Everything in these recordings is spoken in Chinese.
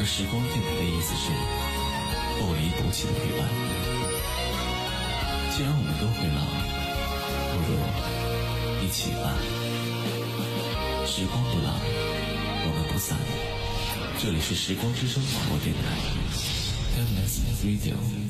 而时光电台的意思是不离不弃的陪伴。既然我们都会老，不如一起吧。时光不老，我们不散。这里是时光之声广播电台，Timeless Radio。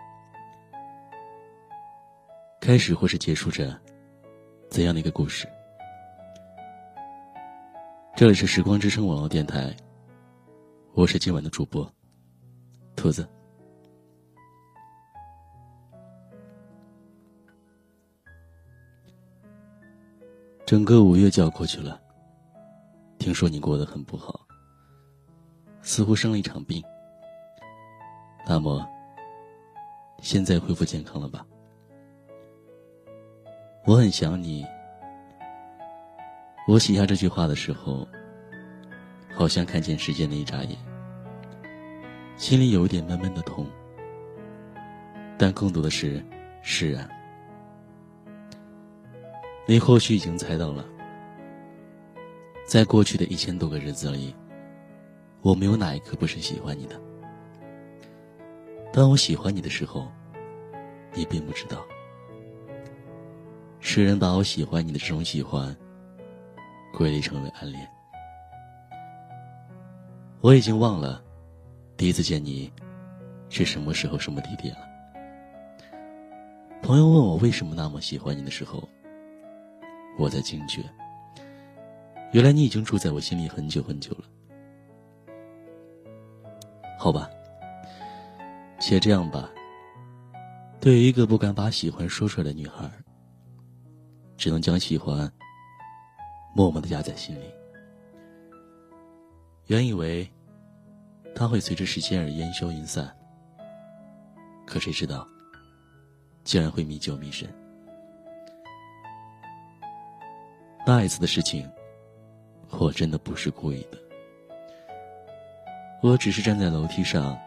开始或是结束着怎样的一个故事？这里是时光之声网络电台，我是今晚的主播兔子。整个五月就要过去了，听说你过得很不好，似乎生了一场病。那么，现在恢复健康了吧？我很想你。我写下这句话的时候，好像看见时间的一眨眼，心里有一点闷闷的痛，但更多的是释然。你或许已经猜到了，在过去的一千多个日子里，我没有哪一刻不是喜欢你的。当我喜欢你的时候，你并不知道。世人把我喜欢你的这种喜欢归类成为暗恋。我已经忘了第一次见你是什么时候、什么地点了。朋友问我为什么那么喜欢你的时候，我在惊觉，原来你已经住在我心里很久很久了。好吧，且这样吧。对于一个不敢把喜欢说出来的女孩。只能将喜欢默默的压在心里。原以为它会随着时间而烟消云散，可谁知道，竟然会迷久迷深。那一次的事情，我真的不是故意的。我只是站在楼梯上，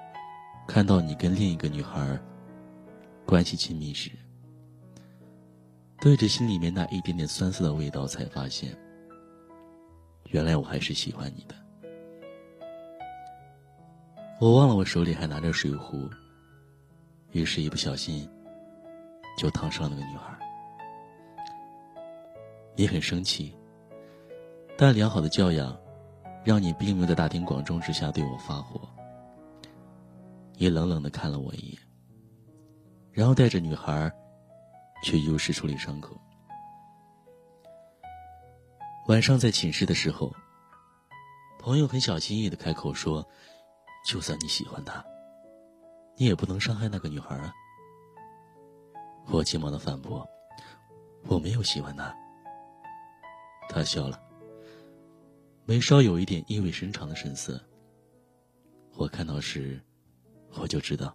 看到你跟另一个女孩关系亲密时。对着心里面那一点点酸涩的味道，才发现，原来我还是喜欢你的。我忘了我手里还拿着水壶，于是，一不小心就烫伤了那个女孩。你很生气，但良好的教养让你并没有在大庭广众之下对我发火。你冷冷的看了我一眼，然后带着女孩。却优势处理伤口。晚上在寝室的时候，朋友很小心翼翼的开口说：“就算你喜欢他，你也不能伤害那个女孩啊。”我急忙的反驳：“我没有喜欢她。”他笑了：“眉梢有一点意味深长的神色。我看到时，我就知道，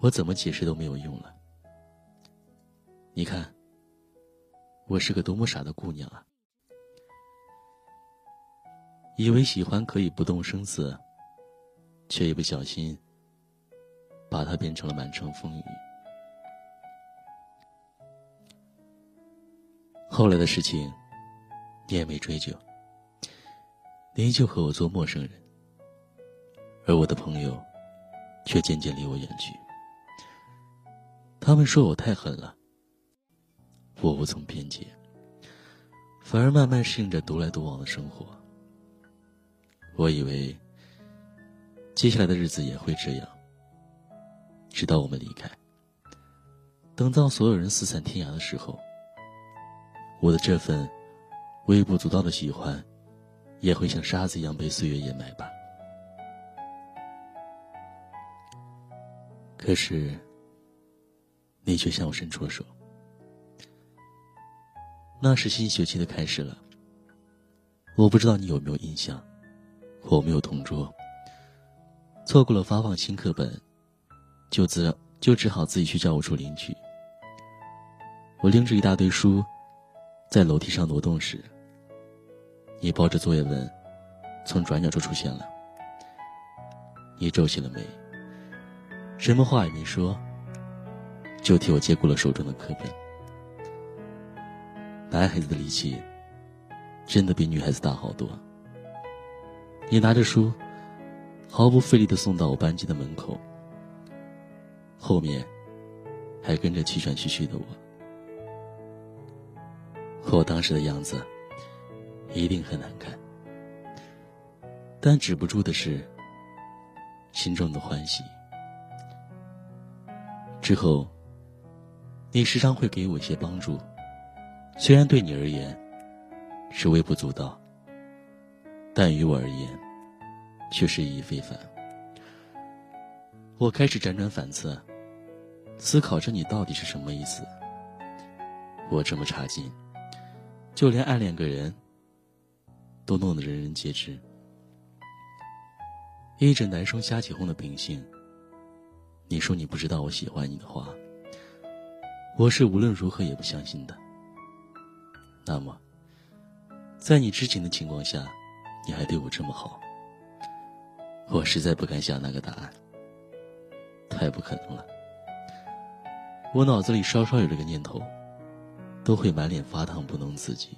我怎么解释都没有用了。你看，我是个多么傻的姑娘啊！以为喜欢可以不动声色，却一不小心把它变成了满城风雨。后来的事情，你也没追究，你依旧和我做陌生人，而我的朋友却渐渐离我远去。他们说我太狠了，我无从辩解，反而慢慢适应着独来独往的生活。我以为接下来的日子也会这样，直到我们离开。等到所有人四散天涯的时候。我的这份微不足道的喜欢，也会像沙子一样被岁月掩埋吧。可是，你却向我伸出了手。那是新学期的开始了。我不知道你有没有印象，我没有同桌。错过了发放新课本，就自就只好自己去教务处领取。我拎着一大堆书。在楼梯上挪动时，你抱着作业本，从转角处出现了。你皱起了眉，什么话也没说，就替我接过了手中的课本。男孩子的力气，真的比女孩子大好多。你拿着书，毫不费力的送到我班级的门口，后面还跟着气喘吁吁的我。我当时的样子一定很难看，但止不住的是心中的欢喜。之后，你时常会给我一些帮助，虽然对你而言是微不足道，但于我而言却是意义非凡。我开始辗转反侧，思考着你到底是什么意思。我这么差劲。就连暗恋个人，都弄得人人皆知。依着男生瞎起哄的秉性，你说你不知道我喜欢你的话，我是无论如何也不相信的。那么，在你知情的情况下，你还对我这么好，我实在不敢想那个答案。太不可能了。我脑子里稍稍有这个念头。都会满脸发烫，不能自己。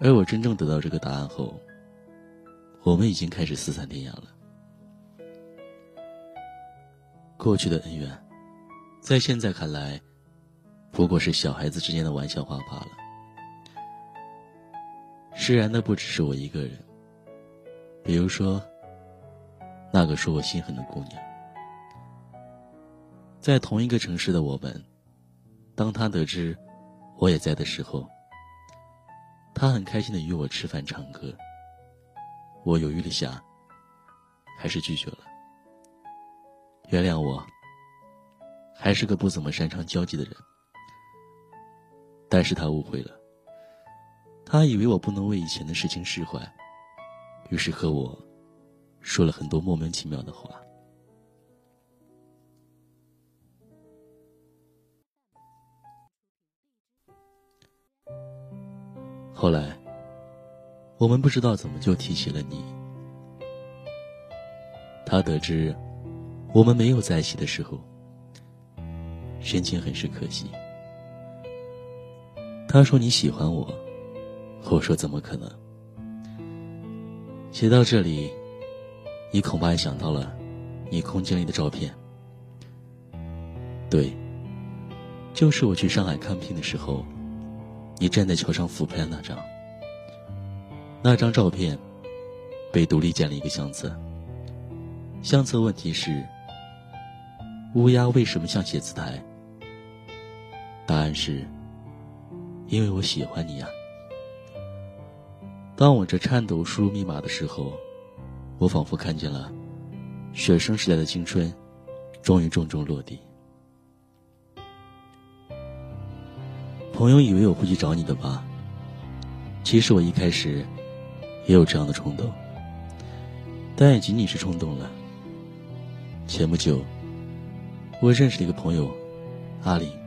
而我真正得到这个答案后，我们已经开始四散天涯了。过去的恩怨，在现在看来，不过是小孩子之间的玩笑话罢了。释然的不只是我一个人，比如说，那个说我心狠的姑娘，在同一个城市的我们。当他得知我也在的时候，他很开心的约我吃饭唱歌。我犹豫了下，还是拒绝了。原谅我，还是个不怎么擅长交际的人。但是他误会了，他以为我不能为以前的事情释怀，于是和我说了很多莫名其妙的话。后来，我们不知道怎么就提起了你。他得知我们没有在一起的时候，神情很是可惜。他说你喜欢我，我说怎么可能？写到这里，你恐怕也想到了你空间里的照片。对，就是我去上海看病的时候。你站在桥上俯拍的那张，那张照片被独立建了一个相册。相册问题是：乌鸦为什么像写字台？答案是：因为我喜欢你呀。当我这颤抖输入密码的时候，我仿佛看见了学生时代的青春，终于重重落地。朋友以为我会去找你的吧，其实我一开始也有这样的冲动，但也仅仅是冲动了。前不久，我认识了一个朋友，阿林。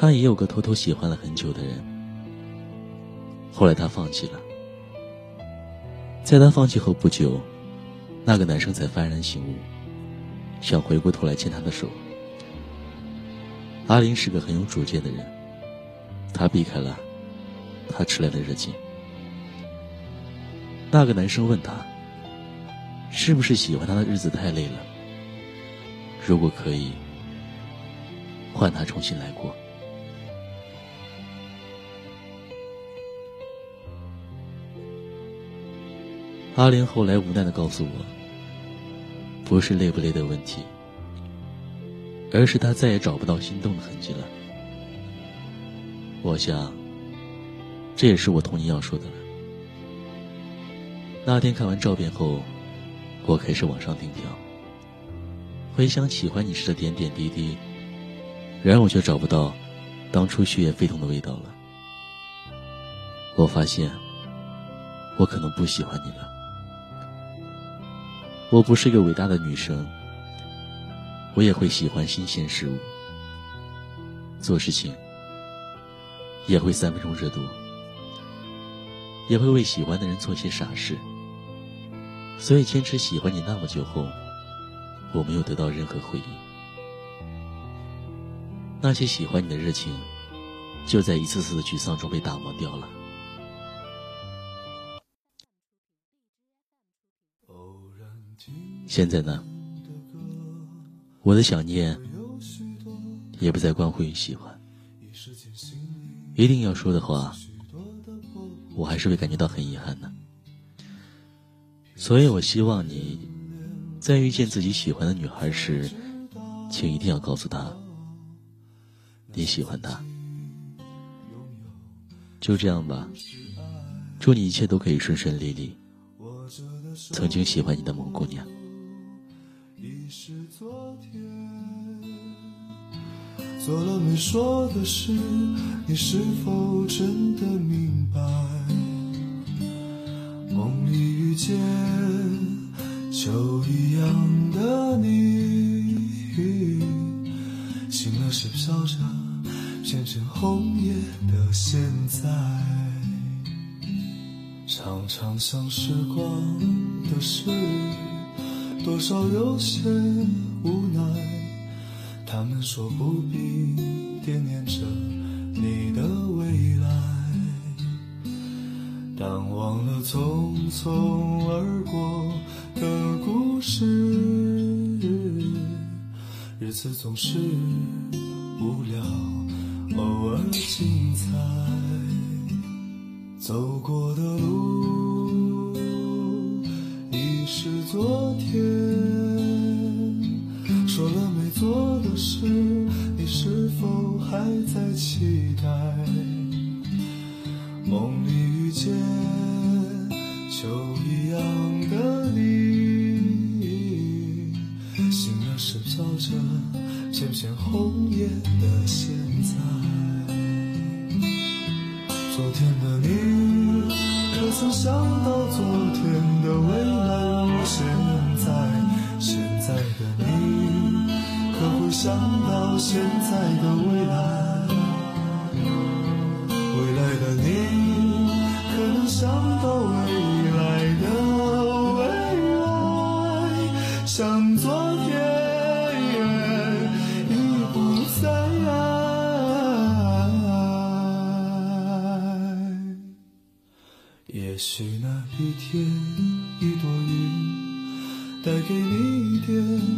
他也有个偷偷喜欢了很久的人，后来他放弃了。在他放弃后不久，那个男生才幡然醒悟，想回过头来牵他的手。阿林是个很有主见的人，他避开了他迟来的热情。那个男生问他：“是不是喜欢他的日子太累了？如果可以，换他重新来过。”阿玲后来无奈的告诉我：“不是累不累的问题，而是他再也找不到心动的痕迹了。”我想，这也是我同你要说的了。那天看完照片后，我开始往上订票，回想喜欢你时的点点滴滴，然而我却找不到当初血液沸腾的味道了。我发现，我可能不喜欢你了。我不是一个伟大的女生，我也会喜欢新鲜事物，做事情也会三分钟热度，也会为喜欢的人做些傻事。所以坚持喜欢你那么久后，我没有得到任何回应。那些喜欢你的热情，就在一次次的沮丧中被打磨掉了。现在呢，我的想念也不再关乎于喜欢。一定要说的话，我还是会感觉到很遗憾的。所以我希望你在遇见自己喜欢的女孩时，请一定要告诉她你喜欢她。就这样吧，祝你一切都可以顺顺利利。曾经喜欢你的萌姑娘。是昨天做了没说的事，你是否真的明白？梦里遇见秋一样的你，醒了是飘着片片红叶的现在，常常想时光的事，多少有些无奈。他们说不必惦念着你的未来，但忘了匆匆而过的故事，日子总是无聊，偶尔精彩，走过的路已是昨做的事，你是否还在期待？梦里遇见秋一样的你，醒了是飘着片片红叶的现在。昨天的你，可曾想到昨天的未来？想到现在的未来？未来的你，可能想到未来的未来？像昨天已不在。也许那一天，一朵云，带给你一点。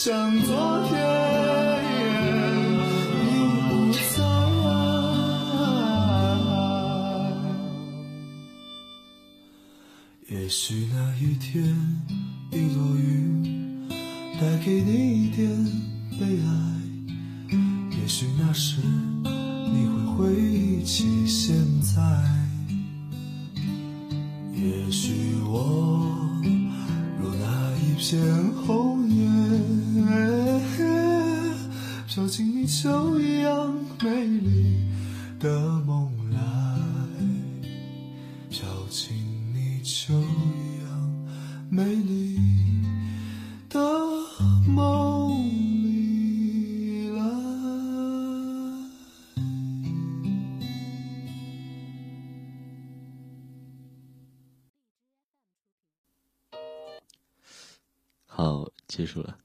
像昨天，你不在。也许那一天，一落雨，带给你一点悲哀。也许那时。飘进你就一样美丽的梦来，飘进你就一样美丽的梦里来。好，结束了。